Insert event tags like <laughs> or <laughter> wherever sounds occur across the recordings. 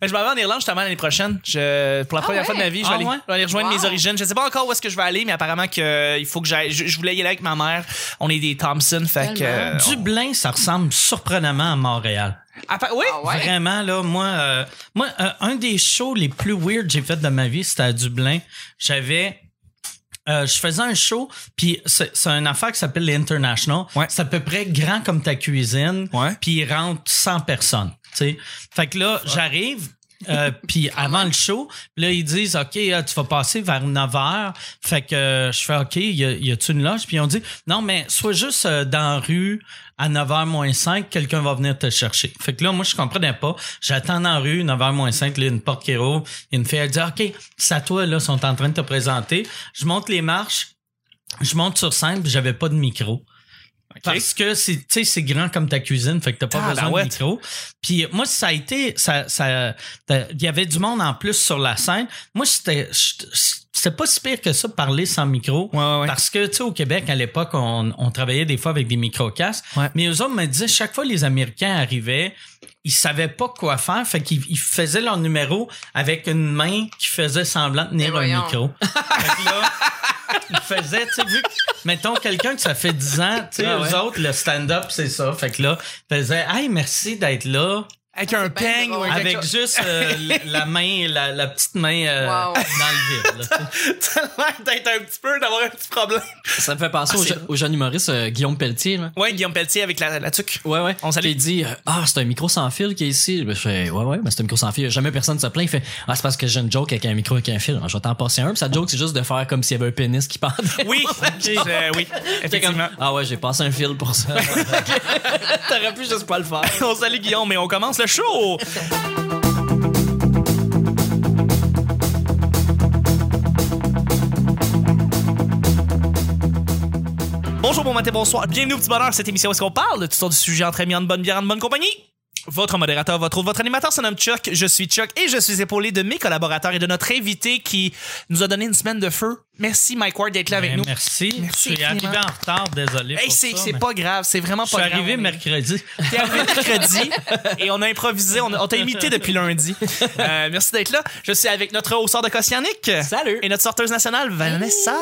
Ben, je m'en vais en Irlande justement l'année prochaine. Je, pour la Ah première ouais? fois de ma vie, je vais, Ah aller, ouais? je vais aller rejoindre Wow. mes origines. Je sais pas encore où est-ce que je vais aller, mais apparemment que euh, il faut que j'aille. Je, je voulais y aller avec ma mère. On est des Thompson, fait que. Euh, Dublin, ça ressemble surprenamment à Montréal. on- Appa- oui? Ah ouais? Vraiment, là, moi, euh, moi euh, un des shows les plus weird que j'ai fait de ma vie, c'était à Dublin. J'avais... euh, je faisais un show, puis c'est c'est une affaire qui s'appelle l'International. Ouais. C'est à peu près grand comme ta cuisine. Ouais. Puis il rentre 100 personnes. Tu. Fait que là, j'arrive, euh, <laughs> puis avant le show, là, ils disent, OK, euh, tu vas passer vers 9 heures. Fait que euh, je fais, OK, y, a, y a-tu une loge? Puis ont dit, non, mais sois juste euh, dans la rue à 9h moins 5, quelqu'un va venir te chercher. Fait que là, moi, je comprenais pas. J'attends dans la rue, 9h moins 5, là, une porte qui a une fille, elle dit, OK, c'est à toi, là, sont en train de te présenter. Je monte les marches, je monte sur scène, puis j'avais pas de micro. Parce que c'est, tu sais, c'est grand comme ta cuisine, fait que t'as pas Ah, besoin ben ouais. de micro. Puis moi, ça a été, ça, ça, il y avait du monde en plus sur la scène. Moi, c'était, c'était pas si pire que ça parler sans micro. Ouais, ouais, ouais. Parce que, tu sais, au Québec, à l'époque, on, on travaillait des fois avec des micro-casques. Ouais. Mais eux autres me disaient, chaque fois les Américains arrivaient, ils savaient pas quoi faire. Fait qu'ils ils faisaient leur numéro avec une main qui faisait semblant de tenir un micro. <laughs> fait que là, ils faisaient, tu sais, vu que, mettons, quelqu'un que ça fait 10 ans, tu sais, Ah eux autres, le stand-up, c'est ça. Fait que là, ils faisaient, hey, merci d'être là. Avec un peigne ou Avec juste euh, <laughs> la- main, la, la petite main euh, Wow. dans le vide. là. <laughs> T'as l'air d'être un petit peu, d'avoir un petit problème. Ça me fait penser Ah, au, au jeune humoriste euh, Guillaume Pelletier. Là. Ouais, Guillaume Pelletier avec la, la tuque. Ouais, ouais. On. Qui dit Ah, c'est un micro sans fil qui est ici. Ben, je fais Ouais, ouais, mais c'est un micro sans fil. Jamais personne se plaint. Il fait Ah, c'est parce que j'ai une joke avec un micro avec un fil. Je vais t'en passer un. Puis sa joke, c'est juste de faire comme s'il y avait un pénis qui pendait. Oui, <laughs> euh, oui, comme, effectivement. ah ouais, j'ai passé un fil pour ça. T'aurais pu juste pas le faire. On salue Guillaume, mais on commence le Bonjour, bon matin, bonsoir. Bienvenue au petit bonheur, cette émission où est-ce qu'on parle de toutes sortes de sujets entre amis, en bonne bière, en bonne compagnie. Votre modérateur, votre votre animateur se nomme Chuck. Je suis Chuck et je suis épaulé de mes collaborateurs et de notre invité qui nous a donné une semaine de feu. Merci Mike Ward d'être là avec Ben, nous. Merci. Merci Je suis arrivé en retard, désolé. Hey, pour c'est ça, c'est mais pas grave, c'est vraiment Je suis pas grave. arrivé On est- mercredi. T'es arrivé mercredi <laughs> et on a improvisé, on, t'a imité depuis lundi. Euh, merci d'être là. Je suis avec notre hausseur de Cossianic. Salut. Et notre sorteuse nationale, Vanessa.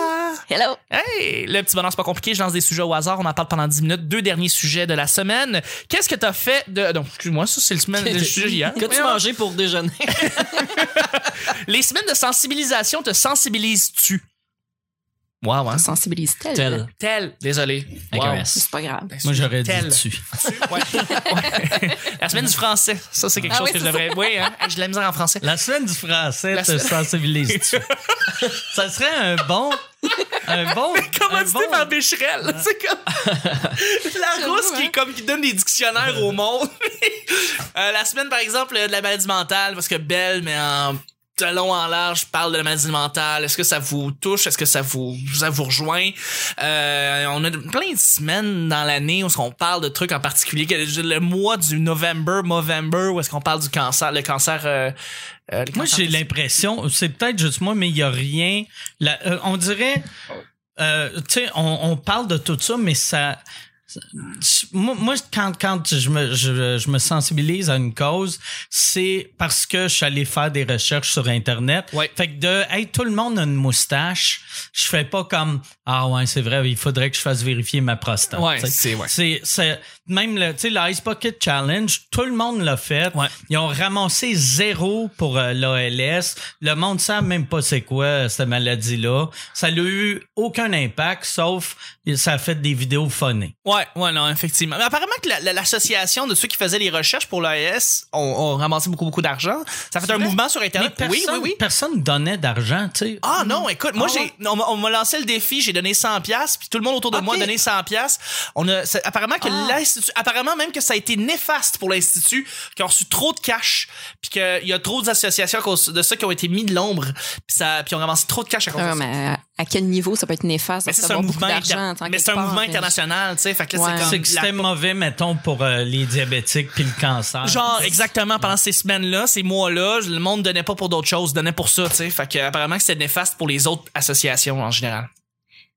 Hello. Hey! Le petit bonheur, c'est pas compliqué. Je lance des sujets au hasard. On en parle pendant 10 minutes. Deux derniers sujets de la semaine. Qu'est-ce que t'as fait de. Non, excuse-moi, ça, c'est le semaine le sujet <laughs> hier. Qu'as-tu Voyons. mangé pour déjeuner? <laughs> Les semaines de sensibilisation te sensibilises-tu? Wow, hein? Sensibilise-t-elle? Tel. Tel. Désolé. Avec Wow. C'est pas grave. Moi, j'aurais dit Tel. dessus. <laughs> Ouais. Ouais. La semaine du français. Ça, c'est quelque Ah chose oui, que je devrais. Oui, hein? J'ai de la misère en français. La semaine du français La te sensibilise-tu? <laughs> ça serait un bon... Un bon... <laughs> Comment tu bon- par Bécherel? C'est comme. la rousse qui, est comme, qui donne des dictionnaires au monde. Euh, la semaine, par exemple, de la maladie mentale, parce que Belle, mais en de long en large, parle de la maladie mentale. Est-ce que ça vous touche? Est-ce que ça vous, ça vous rejoint? Euh, on a plein de semaines dans l'année où on parle de trucs en particulier. Le mois du November, Movember, où est-ce qu'on parle du cancer, le cancer. euh, euh, Moi, j'ai l'impression, c'est peut-être juste moi, mais il y a rien. la- euh, on dirait, euh, tu sais, on, on parle de tout ça, mais ça. Moi, moi, quand, quand je, me, je, je me sensibilise à une cause, c'est parce que je suis allé faire des recherches sur Internet. Ouais. Fait que de, hey, tout le monde a une moustache, je fais pas comme, ah ouais, c'est vrai, il faudrait que je fasse vérifier ma prostate. C'est- ouais. C'est, c'est, même le, tu sais, l'Ice Bucket Challenge, tout le monde l'a fait. Ouais. Ils ont ramassé zéro pour euh, l'ALS. Le monde ne sait même pas c'est quoi euh, cette maladie-là. Ça n'a eu aucun impact, sauf ça a fait des vidéos funnées. Ouais, ouais, non, effectivement. Mais apparemment que la- la- l'association de ceux qui faisaient les recherches pour l'AS ont, ont ramassé beaucoup, beaucoup d'argent. Ça a fait un vrai? mouvement sur Mais Internet. personne, oui, oui, oui. personne donnait d'argent, tu sais. Ah non, écoute, moi Ah j'ai ouais? on m'a- on m'a lancé le défi, j'ai donné 100 pièces puis tout le monde autour de moi a donné 100 pièces. On a apparemment que Ah. L'institut apparemment même que ça a été néfaste pour l'institut qui ont reçu trop de cash puis qu'il y a trop d'associations de ça qui ont été mis de l'ombre puis ça puis ont ramassé trop de cash à cause Ah, de ça. mais à, à quel niveau ça peut être néfaste? C'est un mouvement d'argent inter- en tant mais c'est un part, mouvement international, tu sais, fait que là, Ouais. c'est comme C'est que la- c'était mauvais, mettons, pour euh, les diabétiques puis le cancer. Genre, exactement, pendant ces semaines-là, ces mois-là, le monde donnait pas pour d'autres choses, donnait pour ça, tu sais. Fait que, apparemment que c'était néfaste pour les autres associations en général.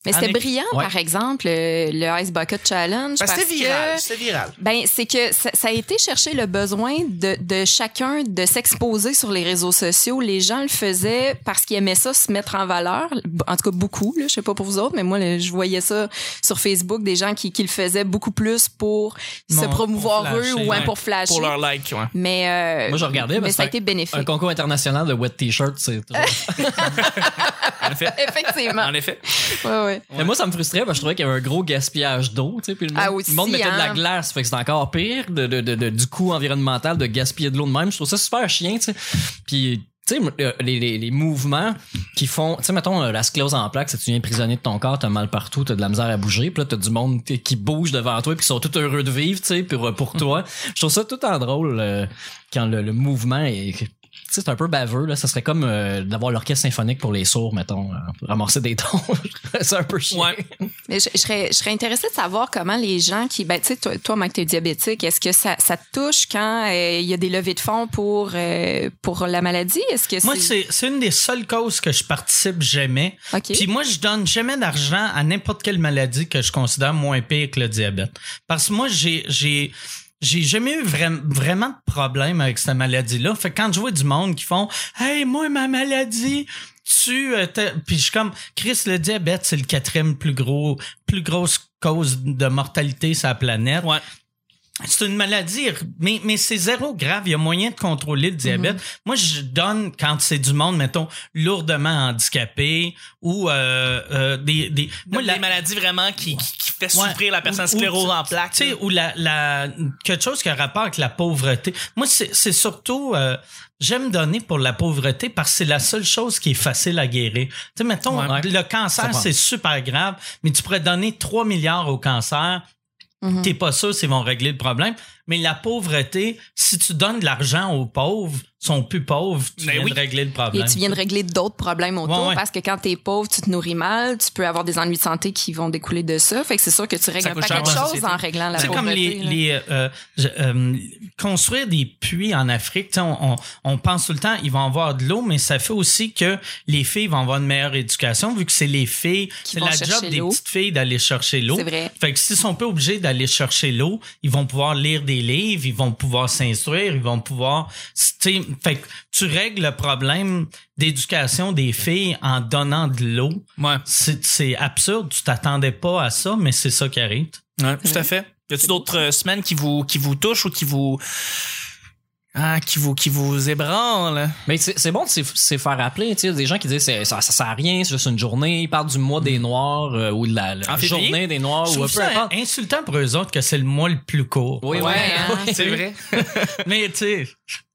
Mais c'était brillant, Ouais. par exemple, le, le Ice Bucket Challenge. Ben, c'était viral. viral. Ben, c'est que ça, ça a été chercher le besoin de, de chacun de s'exposer sur les réseaux sociaux. Les gens le faisaient parce qu'ils aimaient ça, se mettre en valeur. En tout cas, beaucoup. Là, je sais pas pour vous autres, mais moi, là, je voyais ça sur Facebook, des gens qui, qui le faisaient beaucoup plus pour se promouvoir pour eux ou hein, ouais. pour flasher. Pour leur like, ouais. Mais, euh, Moi, je regardais, mais parce ça a été bénéfique. Un concours international de wet t-shirt, c'est toujours- <laughs> En effet. Effectivement. En effet. Ouais, ouais. Mais moi, ça me frustrait parce que je trouvais qu'il y avait un gros gaspillage d'eau, tu sais, puis le monde, Ah, aussi, le monde mettait de la hein. glace, fait que c'est encore pire de, de, de, de- du coût environnemental de gaspiller de l'eau de même. Je trouve ça super chiant, tu sais. Puis, tu sais, euh, les, les, les mouvements qui font, tu sais, mettons, euh, la sclose en plaques, c'est tu viens prisonnier de ton corps, t'as mal partout, t'as de la misère à bouger, puis là, t'as du monde qui bouge devant toi, puis qui sont tout heureux de vivre, tu sais, pour, euh, pour toi. <laughs> Je trouve ça tout en drôle euh, quand le, le mouvement est c'est un peu baveux, là. Ça serait comme euh, d'avoir l'orchestre symphonique pour les sourds, mettons. euh, ramasser des <laughs> tons. c'est un peu chiant. Ouais. Mais je, je serais, je serais intéressée de savoir comment les gens qui, ben, tu sais, toi, toi, Mike, t'es diabétique, est-ce que ça, ça te touche quand euh, il y a des levées de fonds pour, euh, pour la maladie? Est-ce que Moi, c'est c'est une des seules causes que je participe jamais. Puis moi, je donne jamais d'argent à n'importe quelle maladie que je considère moins pire que le diabète. Parce que moi, j'ai j'ai j'ai jamais eu vraim- vraiment de problème avec cette maladie-là. Fait que quand je vois du monde qui font Hey, moi, ma maladie, tu euh, puis je suis comme Chris, le diabète, c'est le quatrième plus gros, plus grosse cause de mortalité sur la planète. Ouais. C'est une maladie, mais, mais c'est zéro grave. Il y a moyen de contrôler le diabète. Moi, je donne quand c'est du monde, mettons, lourdement handicapé ou euh, euh, des, des... Moi, la, maladies vraiment qui, qui, qui fait Ouais. souffrir la personne sclérose ou- en plaques. tu sais, ou la, la quelque chose qui a rapport avec la pauvreté. Moi, c'est c'est surtout euh, j'aime donner pour la pauvreté parce que c'est la seule chose qui est facile à guérir. Tu sais, mettons, Ouais. le cancer, c'est super grave, mais tu pourrais donner 3 milliards au cancer, T'es pas sûr s'ils vont régler le problème. Mais la pauvreté, si tu donnes de l'argent aux pauvres, sont plus pauvres, tu Mais viens oui. de régler le Et problème. tu viens de régler d'autres problèmes autour Ouais, ouais. parce que quand t'es pauvre, tu te nourris mal, tu peux avoir des ennuis de santé qui vont découler de ça. Fait que c'est sûr que tu règles la choses société. en réglant la C'est pauvreté. comme les, là. les euh, je- euh, construire des puits en Afrique. tu sais, On, on, on pense tout le temps ils vont avoir de l'eau, mais ça fait aussi que les filles vont avoir une meilleure éducation vu que c'est les filles, c'est la job des petites filles d'aller chercher l'eau. C'est vrai. Fait que s'ils sont pas obligés d'aller chercher l'eau, ils vont pouvoir lire des livres, ils vont pouvoir s'instruire, ils vont pouvoir. Fait que tu règles le problème d'éducation des filles en donnant de l'eau. Ouais. C'est absurde, tu t'attendais pas à ça, mais c'est ça qui arrive. Ouais, tout à fait. Y a-tu d'autres euh, semaines qui vous, qui vous touchent ou qui vous, ah, qui vous, qui vous ébranlent? Mais c'est c'est bon de s'y s'y faire rappeler, tu sais, des gens qui disent ça, ça sert à rien, c'est juste une journée, ils parlent du mois des Noirs euh, ou de la, la En février? journée des Noirs Je ou peu ça insultant pour eux autres que c'est le mois le plus court. Oui, Ouais, ouais. hein. C'est vrai. <laughs> Mais tu sais,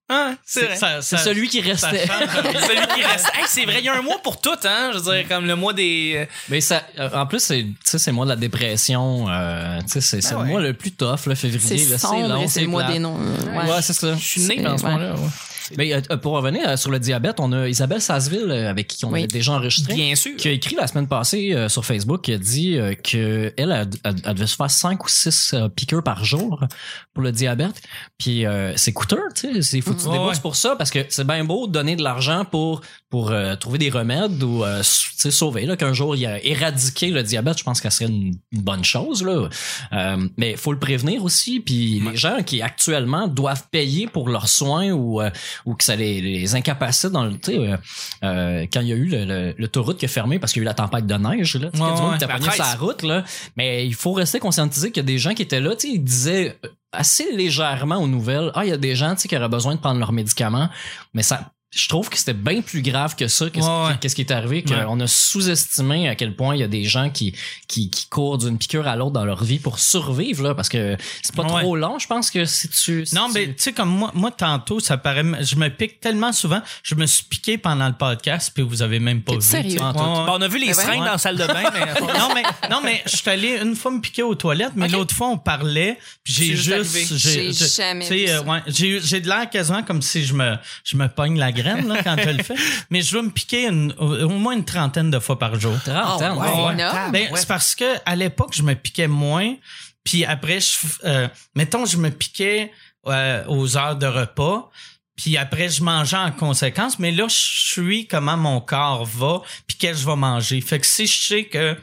Ah, c'est C'est celui qui restait. Celui qui reste. Hey, c'est vrai, il y a un mois pour tout, hein? Je veux dire, comme le mois des. Mais ça, euh, en plus, c'est, c'est le mois de la dépression. Euh, tu sais, c'est, c'est Ben ouais. le mois le plus tough, le février. C'est long, et c'est le mois des noms. Ouais, Ouais. c'est ça. Je suis né dans ce Ouais. mois-là. ouais. Mais euh, pour revenir euh, sur le diabète, on a Isabelle Sasseville euh, avec qui on Oui. a déjà enregistré. Bien sûr. qui a écrit la semaine passée sur Facebook qui a dit euh, que elle, devait se faire 5 ou 6 piqûres par jour pour le diabète. Puis euh, c'est coûteux, tu sais, c'est faut que tu Mhm. débourses pour ça parce que c'est bien beau de donner de l'argent pour pour trouver des remèdes ou sauver là qu'un jour il a éradiqué le diabète, je pense que ça serait une, une bonne chose là. Euh, mais faut le prévenir aussi puis les gens qui actuellement doivent payer pour leurs soins ou euh, ou que ça les, les incapacite dans le euh, euh, quand il y a eu le, le, l'autoroute qui a fermé parce qu'il y a eu la tempête de neige là, Ouais, du monde ouais. qui était La pogné sur 13. la route là, mais il faut rester conscientisé qu'il y a des gens qui étaient là, ils disaient euh, assez légèrement aux nouvelles, ah il y a des gens tu sais qui auraient besoin de prendre leurs médicaments, mais ça je trouve que c'était bien plus grave que ça, qu'est-ce Ouais, ouais. qu'est-ce qui est arrivé, Ouais. qu'on a sous-estimé à quel point il y a des gens qui, qui, qui courent d'une piqûre à l'autre dans leur vie pour survivre, là, parce que c'est pas Ouais. trop long, je pense que si tu... si Non, tu- mais tu sais, comme moi, moi, tantôt, ça paraît. Je me pique tellement souvent. Je me suis piqué pendant le podcast, puis vous avez même pas vu. sérieux? Bon, on a vu les Ben seringues ouais. dans la salle de bain, mais. <laughs> non, mais, non, mais je suis allé une fois me piquer aux toilettes, mais l'autre fois, on parlait, puis j'ai juste. J'ai jamais tu sais, vu euh, j'ai de l'air quasiment comme si je me, je me pogne la graine là, quand je le fais. Mais je veux me piquer une- au moins une trentaine de fois par jour. Trentaine, Ah, ouais. ouais. ouais. énorme. Ben, Ouais. c'est parce que à l'époque, je me piquais moins. Puis après, je, euh, mettons, je me piquais euh, aux heures de repas. Puis après, je mangeais en conséquence. Mais là, je suis comment mon corps va, puis qu'est-ce que je vais manger. Fait que si je sais que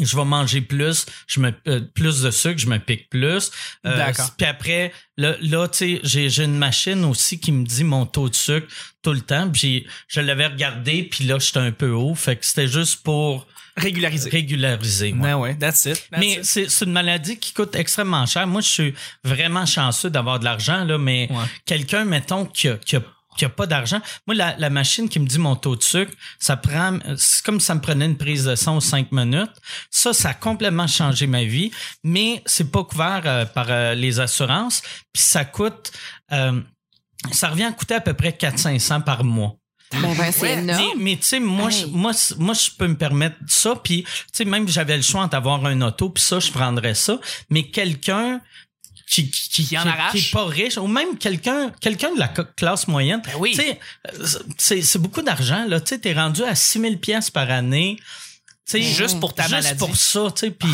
je vais manger plus, je me euh, plus de sucre, je me pique plus. Euh, D'accord. Puis après, là, là tu sais, j'ai, j'ai une machine aussi qui me dit mon taux de sucre tout le temps. Puis j'ai- je l'avais regardé, puis là, j'étais un peu haut. Fait que c'était juste pour Régularisé. régulariser. ouais. Ben ouais, that's it. that's Mais it. c'est, c'est une maladie qui coûte extrêmement cher. Moi, je suis vraiment chanceux d'avoir de l'argent, là, mais Ouais. quelqu'un, mettons, qui a, qui a- qui a pas d'argent. Moi, la, la machine qui me dit mon taux de sucre, ça prend, c'est comme ça me prenait une prise de son cinq minutes. Ça, ça a complètement changé ma vie, mais c'est pas couvert euh, par euh, les assurances. Puis ça coûte, euh, ça revient à coûter à peu près 400-500 par mois. Ben, ben, c'est Ouais, Mais, énorme. mais tu sais, moi, Hey. moi, moi, je peux me permettre ça. Puis, tu sais, même j'avais le choix d'avoir un auto, puis ça, je prendrais ça. Mais quelqu'un qui, qui, Qui en arrache. qui est pas riche, ou même quelqu'un quelqu'un de la classe moyenne, Ben oui. tu sais, euh, c'est beaucoup d'argent. là. Tu t'es rendu à 6 000 pièces par année. Tu sais, Juste pour ta juste maladie. pour ça, tu sais, puis...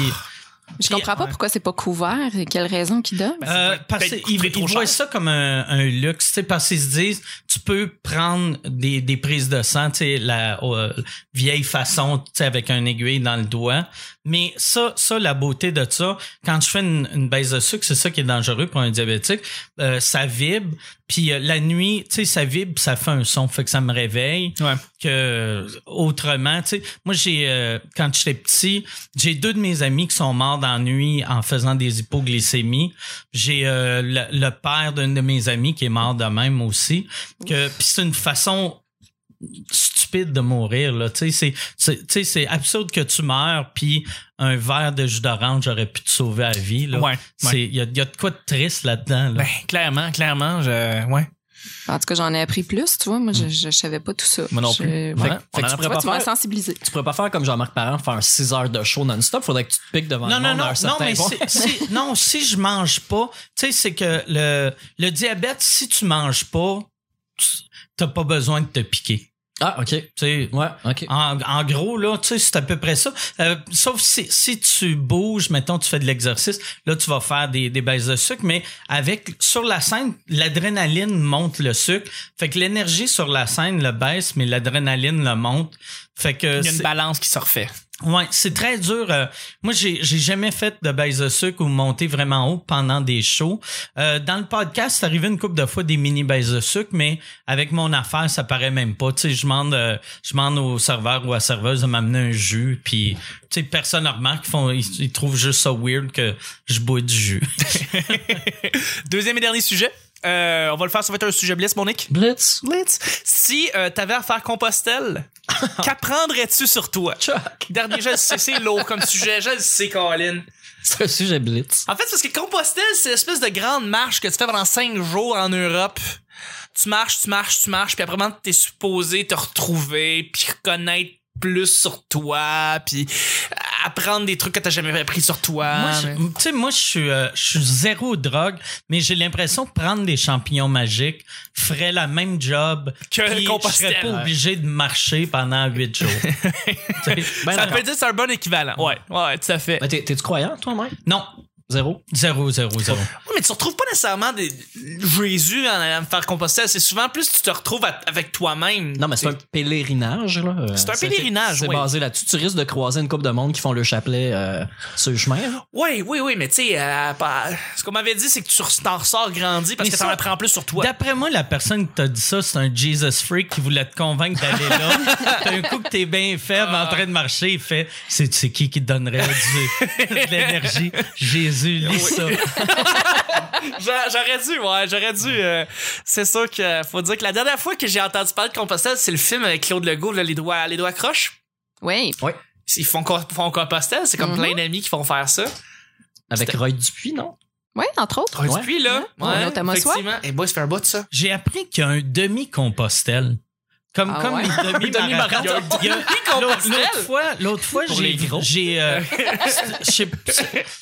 Je comprends pas pourquoi c'est pas couvert et quelle raison qu'ils donnent. Ben, ça Euh, parce peut-être qu'ils voient ça comme un, un luxe, tu sais, parce qu'ils se disent, tu peux prendre des, des prises de sang, tu sais, la euh, vieille façon, tu sais, avec un aiguille dans le doigt. Mais ça, ça, la beauté de ça, quand je fais une, une baisse de sucre, c'est ça qui est dangereux pour un diabétique. euh, ça vibre, puis euh, la nuit, tu sais, ça vibre, ça fait un son, fait que ça me réveille Ouais. que autrement, tu sais, moi j'ai euh, quand j'étais petit, j'ai deux de mes amis qui sont morts nuit en faisant des hypoglycémies. J'ai euh, le, le père d'un de mes amis qui est mort de même aussi. Que puis c'est une façon stupide de mourir là, tu sais, c'est absurde que tu meurs puis un verre de jus d'orange aurait pu te sauver la vie là. Ouais, ouais. C'est il y a, il y a de quoi de triste là-dedans là. Ben, clairement, clairement, je, ouais. En tout cas, j'en ai appris plus, tu vois. Moi, je, je, savais pas tout ça. Moi non plus. Ouais. Fait en tu vois, pas tu m'as faire, sensibilisé. tu pourrais pas faire comme Jean-Marc Parent, faire 6 heures de show non-stop. Faudrait que tu te piques devant Non, le non, monde à non, un non, certain mais point. si, si- <laughs> non, si je mange pas, tu sais, c'est que le, le diabète, si tu manges pas, tu- t'as pas besoin de te piquer. Ah, OK. Ouais, OK. en, en gros, là, tu sais, c'est à peu près ça. Euh, sauf si, si tu bouges, mettons, tu fais de l'exercice, là, tu vas faire des, des baisses de sucre, mais avec, sur la scène, l'adrénaline monte le sucre. Fait que l'énergie sur la scène le baisse, mais l'adrénaline le monte. Fait que Il y a une balance qui se refait. Ouais, c'est très dur. euh, moi, j'ai j'ai jamais fait de baisse de sucre ou monter vraiment haut pendant des shows. Euh, dans le podcast, c'est arrivé une couple de fois des mini baisses de sucre, mais avec mon affaire, ça paraît même pas. Tu sais, je demande, euh, je demande au serveur ou à la serveuse de m'amener un jus, puis tu sais, personne ne remarque. Ils, font, ils, ils trouvent juste ça weird que je bois du jus. <laughs> <laughs> Deuxième et dernier sujet. Euh, on va le faire, ça va être un sujet blitz, Monique. Blitz. Blitz. Si euh, t'avais à faire Compostelle, <laughs> qu'apprendrais-tu sur toi? Chuck. Dernier, je le sais, c'est lourd comme sujet, je le sais, Colin. C'est un sujet Blitz. En fait, parce que Compostelle, c'est l'espèce de grande marche que tu fais pendant cinq jours en Europe. Tu marches, tu marches, tu marches, puis après, t'es supposé te retrouver, puis connaître plus sur toi, puis apprendre des trucs que t'as jamais appris sur toi. Moi, je- mais- tu sais, moi, je suis, euh, je suis zéro drogue, mais j'ai l'impression que prendre des champignons magiques ferait la même job Que puis Je serais pas obligé de marcher pendant huit jours. <laughs> Tu Ben ça peut dire que c'est un bon équivalent. Ouais, ouais, tout à fait. Ben, t'es- T'es-tu croyant, toi, Mike? non, Zéro? zéro, zéro, zéro. Oui, mais tu retrouves pas nécessairement des... Jésus en allant me faire Compostelle. C'est souvent plus tu te retrouves à- avec toi-même. Non, mais c'est un pèlerinage, là. Euh, C'est un pèlerinage, C'est oui. basé là-dessus. Tu risques de croiser une couple de monde qui font le chapelet euh, sur le chemin. là. Oui, oui, oui, mais tu sais, euh, ce qu'on m'avait dit, c'est que tu t'en ressors grandi parce Mais que t'en ça- apprends plus sur toi. D'après moi, la personne qui t'a dit ça, c'est un Jesus freak qui voulait te convaincre d'aller là. <laughs> Un coup que t'es bien faible en train de marcher, il fait c'est c'est qui qui te donnerait du- de l'énergie? <laughs> Jésus, lis ça. <laughs> J'a- J'aurais dû, ouais, j'aurais dû. euh, c'est sûr que faut dire que la dernière fois que j'ai entendu parler de Compostelle, c'est le film avec Claude Legault, là, les doigts, les doigts croches. Oui. Ils font, font Compostelle, c'est comme Mhm. plein d'amis qui font faire ça. Avec Roy Dupuis, non? Oui, entre autres. Ouais. Puis là, Ouais. Thomas effectivement. Et boy, ça fait un bout de ça. J'ai appris qu'il y a un demi-compostel. Comme, Ah comme ouais? les demi-marathons. L'autre fois, l'autre fois, j'ai, euh, je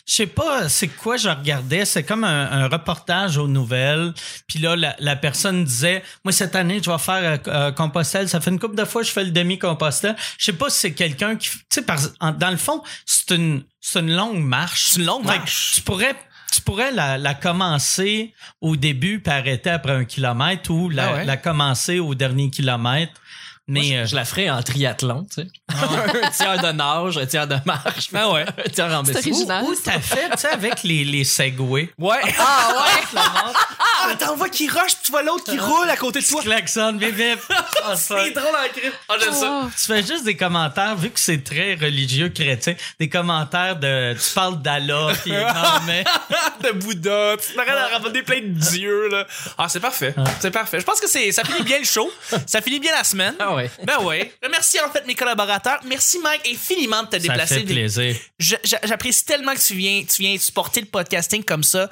sais- pas c'est quoi je regardais. C'est comme un, un reportage aux nouvelles. Puis là, la, la personne disait, moi cette année, je vais faire euh, euh, Compostelle. Ça fait une couple de fois que je fais le demi-Compostelle. Je sais pas si c'est quelqu'un qui, tu sais, dans le fond, c'est une, c'est une longue marche. C'est une longue marche. Tu pourrais tu pourrais la, la commencer au début puis arrêter après un kilomètre ou la, Ah ouais? la commencer au dernier kilomètre Mais Moi, je, euh, je la ferais en triathlon, tu sais. <laughs> un tiers de nage, un tiers de marche. Ah ouais. <laughs> un tiers en C'est bicycle. original. où t'as fait, tu sais, avec les, les segways? Ouais. Ah ouais. <laughs> Ah, t'en vois qui rush, puis tu vois l'autre qui roule à côté de toi. Klaxon, bip, bip. Ah, ça. C'est drôle en crime. Ah, j'aime ça. Oh. Tu fais juste des commentaires, vu que c'est très religieux chrétien, des commentaires de. Tu parles d'Allah, pis non, mais. de Bouddha. Tu t'arrêtes à raconter plein de dieux, là. Ah, c'est parfait. C'est parfait. Je pense que c'est, ça finit bien le show. Ça finit bien la semaine. Ah ouais. <laughs> Ben ouais. Merci en fait mes collaborateurs. Merci Mike infiniment de te Ça déplacer. fait plaisir. J'apprécie tellement que tu viens, tu viens supporter le podcasting comme ça.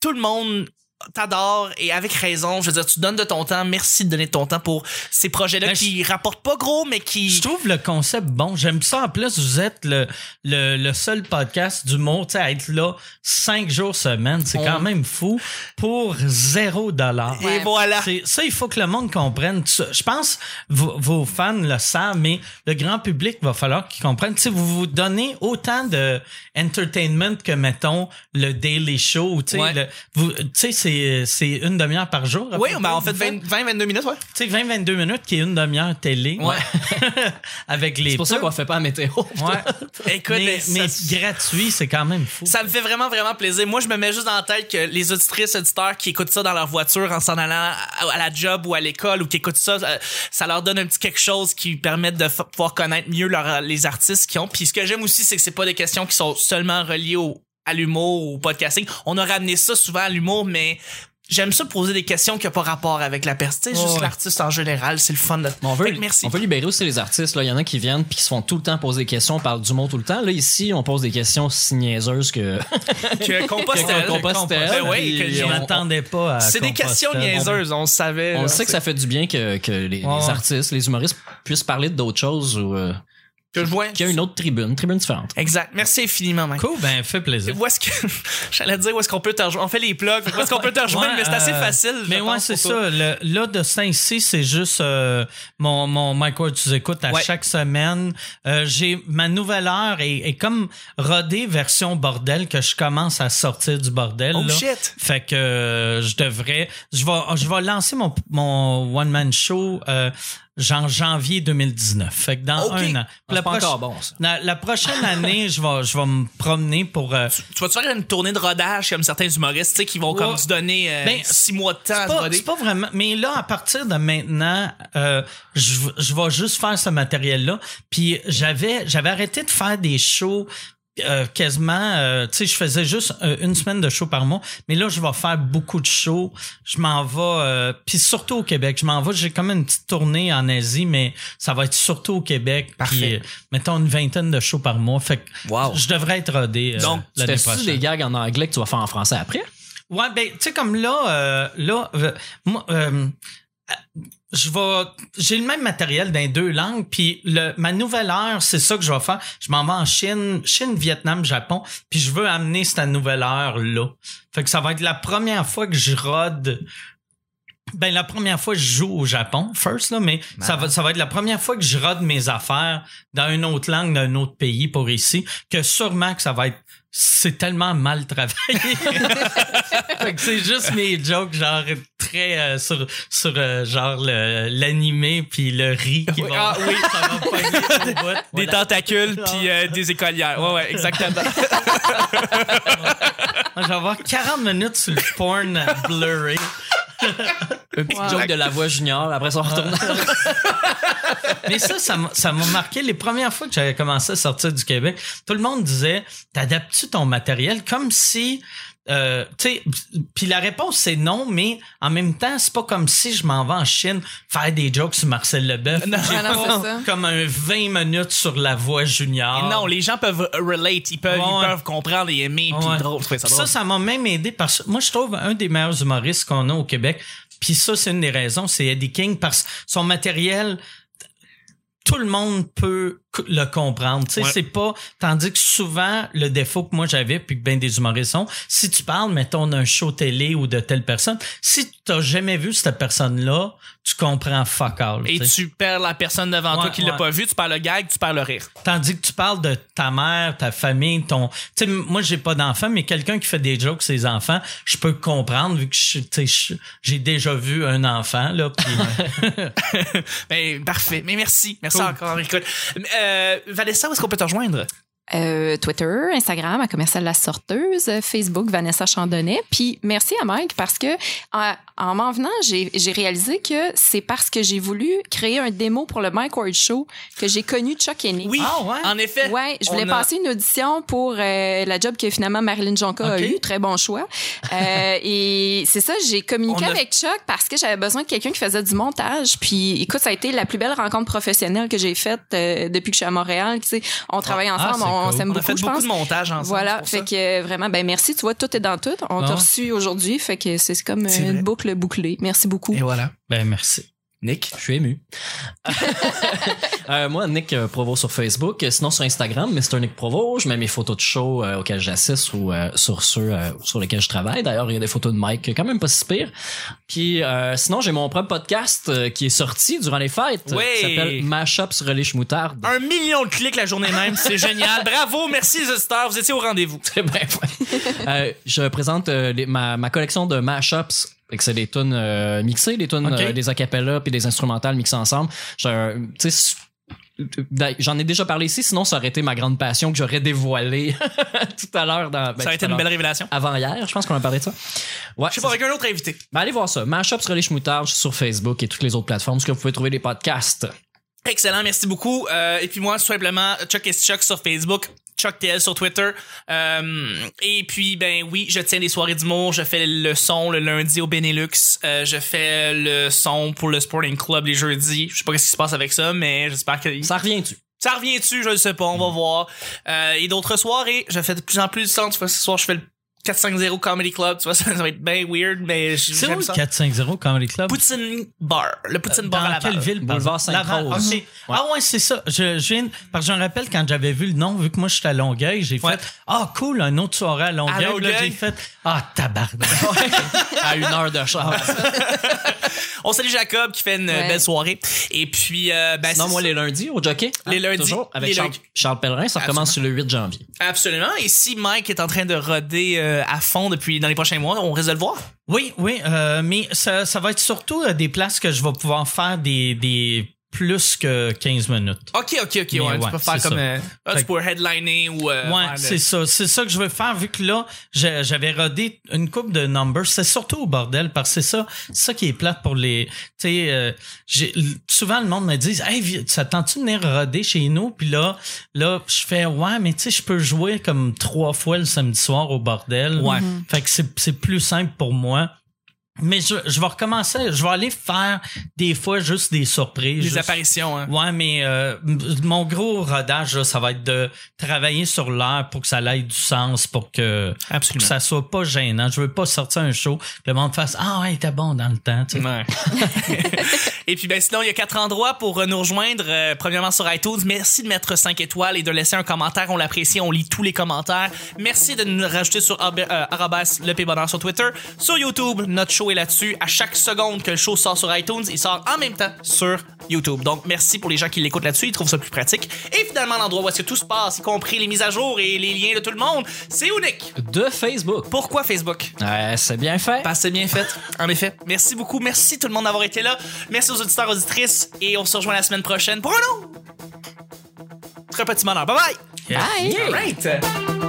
Tout le monde t'adore et avec raison. Je veux dire, tu donnes de ton temps. Merci de donner de ton temps pour ces projets-là Ben, qui rapportent pas gros, mais qui. Je trouve le concept bon. J'aime ça. En plus, vous êtes le, le, le seul podcast du monde à être là cinq jours semaine. C'est On- quand même fou pour zéro dollar. Et Ouais. voilà. Ça, il faut que le monde comprenne. Je pense vos, vos fans le savent, mais le grand public va falloir qu'ils comprennent. Tu sais, vous vous donnez autant de entertainment que, mettons, le Daily Show. Tu sais, Ouais. C'est c'est une demi-heure par jour. Oui, ben, près, en fait, vous faites? 20-22 minutes, ouais. Tu sais, 20-22 minutes qui est une demi-heure télé. Ouais. <laughs> Avec les C'est pour ça qu'on fait pas la météo. Ouais. Écoute, mais, ça- mais gratuit, c'est quand même fou. Ça me fait vraiment, vraiment plaisir. Moi, je me mets juste dans la tête que les auditrices, auditeurs qui écoutent ça dans leur voiture en s'en allant à, la job ou à l'école ou qui écoutent ça, euh, ça leur donne un petit quelque chose qui permet de pouvoir connaître mieux leur, les artistes qu'ils ont. Puis ce que j'aime aussi, c'est que c'est pas des questions qui sont seulement reliées au, à l'humour ou au podcasting. On a ramené ça souvent à l'humour, mais j'aime ça poser des questions qui n'ont pas rapport avec la personne. Juste Ouais. l'artiste en général, c'est le fun de... On veut, merci. on veut libérer aussi les artistes. Là. Il y en a qui viennent puis qui se font tout le temps poser des questions, on parle du mot tout le temps. Là, ici, on pose des questions si niaiseuses que. <laughs> Que Compostelle. Que Compostelle. Ben ouais, Puis que Je m'attendais pas à C'est des questions niaiseuses, on savait. On là. sait que ça fait du bien que, que les, les artistes, les humoristes puissent parler d'autres choses ou euh, Que je vois. qu'il y a une autre tribune, une tribune différente. Exact. Merci infiniment, Mike. Cool, ben, fait plaisir. Où est-ce que. <laughs> J'allais dire où est-ce qu'on peut te rejoindre. On fait les plugs. Où est-ce qu'on peut te rejoindre, Ouais, mais c'est assez euh, facile. Mais ouais, c'est ça. Le, là, de Saint-Cy, c'est juste euh, mon, mon Mike Ward, tu écoutes à Ouais. chaque semaine. Euh, j'ai ma nouvelle heure et, et comme rodé version bordel que je commence à sortir du bordel. Oh là. shit. Fait que euh, je devrais. Je vais, je vais lancer mon, mon one-man show euh, genre janvier 2019. Fait que dans un an. C'est La, pas proche- bon, ça. la, la prochaine <laughs> année, je vais, je vais me promener pour. euh, Tu vas-tu faire une tournée de rodage comme certains humoristes, tu sais, qui vont comme se donner euh, Ben, six mois de temps à pas, c'est pas vraiment. Mais là, à partir de maintenant, euh, je, je vais juste faire ce matériel-là. Puis j'avais, j'avais arrêté de faire des shows. Euh, quasiment, euh, tu sais, je faisais juste euh, une semaine de show par mois, mais là, je vais faire beaucoup de shows. Je m'en vais, euh, puis surtout au Québec. Je m'en vais, j'ai comme une petite tournée en Asie, mais ça va être surtout au Québec. Parfait. Puis, euh, mettons une vingtaine de shows par mois. Fait que Wow. je devrais être rodé euh, Donc, l'année prochaine. des gags en anglais que tu vas faire en français après? Ouais, ben, tu sais, comme là, euh, là, euh, moi, euh, je vais, j'ai le même matériel dans les deux langues, puis le, ma nouvelle heure, c'est ça que je vais faire. Je m'en vais en Chine, Chine, Vietnam, Japon, puis je veux amener cette nouvelle heure là. Fait que ça va être la première fois que je rode. Ben la première fois que je joue au Japon, first là, mais ça va, ça va être la première fois que je rode mes affaires dans une autre langue, dans un autre pays pour ici, que sûrement que ça va être, c'est tellement mal travaillé. <laughs> fait que c'est juste mes jokes genre très euh, sur sur euh, genre l'animé puis le riz qui Oui, va ah oui. <laughs> ça va pogner au bout. Des Voilà. tentacules puis euh, des écolières. Ouais, ouais, exactement. <laughs> Je vais avoir 40 minutes sur le porn blurry. <laughs> Un petit Wow. joke de la voix junior, après ça on retourne. <laughs> Mais ça, ça m'a- ça m'a marqué les premières fois que j'avais commencé à sortir du Québec. Tout le monde disait, t'adaptes-tu ton matériel comme si, euh, tu sais, puis la réponse c'est non, mais en même temps, c'est pas comme si je m'en vais en Chine faire des jokes sur Marcel Leboeuf. Non. <laughs> Non, comme un 20 minutes sur la voix junior. non, les gens peuvent relate, ils peuvent, Ouais, ils peuvent comprendre et aimer, Ouais. drôle. Ça Ça, ça m'a même aidé parce que moi, je trouve un des meilleurs humoristes qu'on a au Québec. Puis ça, c'est une des raisons, c'est Eddie King parce que son matériel, tout le monde peut le comprendre. Tu sais, Ouais. c'est pas. Tandis que souvent, le défaut que moi j'avais, puis que bien des humoristes ont, si tu parles, mettons, d'un show télé ou de telle personne, si tu n'as jamais vu cette personne-là, tu comprends fuck all. Et tu perds la personne devant toi Ouais, qui l'a ouais. pas vu, tu perds le gag, tu perds le rire. Tandis que tu parles de ta mère, ta famille, ton. Tu sais, moi, j'ai pas d'enfants, mais quelqu'un qui fait des jokes ses enfants, je peux comprendre vu que je- tu sais, je- j'ai déjà vu un enfant, là. <laughs> <laughs> Ben, parfait. Mais merci. Merci Cool. encore, écoute. Euh, Vanessa, où est-ce qu'on peut te rejoindre? Euh, Twitter, Instagram, à commercial la sorteuse, euh, Facebook, Vanessa Chandonnet. Puis merci à Mike parce que en, en m'en venant, j'ai j'ai réalisé que c'est parce que j'ai voulu créer un démo pour le Mike Ward Show que j'ai connu Chuck et Nick. Oui, Ah, ouais? en effet. Ouais, je voulais a- passer une audition pour euh, la job que finalement Marilyn Jonka a Ok. eu. Très bon choix. Euh, et c'est ça, j'ai communiqué a- avec Chuck parce que j'avais besoin de quelqu'un qui faisait du montage. Puis écoute, ça a été la plus belle rencontre professionnelle que j'ai faite euh, depuis que je suis à Montréal. Tu sais, on travaille Ah, ensemble, c'est on s'aime On a beaucoup, fait je beaucoup pense. de montage ensemble. Voilà, fait ça. que euh, vraiment, ben merci, tu vois, tout est dans tout. On Ah. t'a reçu aujourd'hui, fait que c'est comme une boucle bouclée. Merci beaucoup. Et voilà. ben, merci. Nick. Je suis ému. <laughs> Euh, moi, Nick euh, Provo sur Facebook. Euh, Sinon, sur Instagram, Mr. Nick Provo, je mets mes photos de show euh, auxquels j'assiste ou euh, sur ceux euh, sur lesquels je travaille. D'ailleurs, il y a des photos de Mike, quand même pas si pire. Puis, euh, sinon, j'ai mon propre podcast euh, qui est sorti durant les fêtes. Ouais. Qui s'appelle Mashups Relish Moutarde. Un million de clics la journée même, c'est génial. Bravo, merci les auditeurs, vous étiez au rendez-vous. <laughs> Très bien, ouais. Euh, je présente euh, les- ma, ma collection de mashups. Fait que c'est des tunes euh, mixées, des tunes, Ok. euh, des acapellas puis des instrumentales mixées ensemble. D'ailleurs, J'en ai déjà parlé ici, sinon ça aurait été ma grande passion que j'aurais dévoilée <laughs> tout à l'heure dans. ben, ça a été une belle révélation. Avant hier, je pense qu'on a parlé de ça. Ouais. Je sais pas, avec un autre invité. Ben, allez voir ça. Mashups Relish Moutarde sur Facebook et toutes les autres plateformes, où vous pouvez trouver des podcasts. Excellent, merci beaucoup. Euh, et puis moi, tout simplement, Chuck is Chuck sur Facebook. Chuck TL sur Twitter. Euh, et puis, ben oui, je tiens des soirées d'humour. Je fais le son le lundi au Benelux. Euh, je fais le son pour le Sporting Club les jeudis. Je sais pas ce qui se passe avec ça, mais j'espère que... Ça revient-tu? Ça revient-tu, je ne sais pas, on va voir. Euh, et d'autres soirées, je fais de plus en plus de vois, ce soir, je fais le 450 Comedy Club. Tu vois, <laughs> ça, ça va être bien weird, mais C'est où j'aime le ça. 450 Comedy Club? Poutine Bar. Le Poutine Bar à Dans Laval. quelle ville? Boulevard. Laval. Ok. Ah ouais, c'est ça. Je, je viens, parce que je me rappelle quand j'avais vu le nom, vu que moi je suis à Longueuil, j'ai Ouais. fait Ah cool, un autre soirée à Longueuil. À Là, Longueuil? j'ai fait Ah tabarnak. <laughs> à une heure de char. <laughs> On salue Jacob qui fait une Ouais. belle soirée. Et puis, euh, ben, c'est moi, ça. les lundis au jockey. Les lundis. Toujours avec Les Charles, Pellerin. Ça recommence sur le 8 janvier. Absolument. Et si Mike est en train de roder euh, à fond depuis dans les prochains mois, on risque de le voir. Oui, oui, euh, mais ça, ça va être surtout euh, des places que je vais pouvoir faire des, des plus que 15 minutes. Ok, ok, ok. Ouais, tu peux faire comme. Euh, ah, tu peux headliner ou. Euh, ouais, c'est ça. C'est ça que je veux faire, vu que là, j'avais rodé une coupe de numbers. C'est surtout au bordel, parce que c'est ça, c'est ça qui est plate pour les. Tu sais, euh, j'ai- souvent le monde me dit Hey, de venir roder chez nous? Puis là, là, je fais Ouais, mais tu sais, je peux jouer comme trois fois le samedi soir au bordel. Ouais. Fait que c'est plus simple pour moi. Mais je, je vais recommencer, je vais aller faire des fois juste des surprises. Des juste- apparitions, hein. Ouais, mais euh, mon gros rodage, là, ça va être de travailler sur l'air pour que ça ait du sens, pour que, pour que ça soit pas gênant. Je veux pas sortir un show, que le monde fasse Ah ouais, t'es bon dans le temps. tu sais. Ouais. <laughs> et puis ben sinon il y a quatre endroits pour euh, nous rejoindre Euh, premièrement sur iTunes merci de mettre 5 étoiles et de laisser un commentaire on l'apprécie on lit tous les commentaires merci de nous rajouter sur euh, le P bonheur sur Twitter sur YouTube notre show est là-dessus à chaque seconde que le show sort sur iTunes il sort en même temps sur YouTube donc merci pour les gens qui l'écoutent là-dessus ils trouvent ça plus pratique et finalement l'endroit où est-ce que tout se passe y compris les mises à jour et les liens de tout le monde c'est unique De Facebook. pourquoi Facebook? Ouais, c'est bien fait. parce que c'est bien fait, en effet. Merci beaucoup. Merci tout le monde d'avoir été là. Merci aux auditeurs, auditrices. Et on se rejoint la semaine prochaine pour un autre. Très petit bonheur. Bye bye. Bye! All right.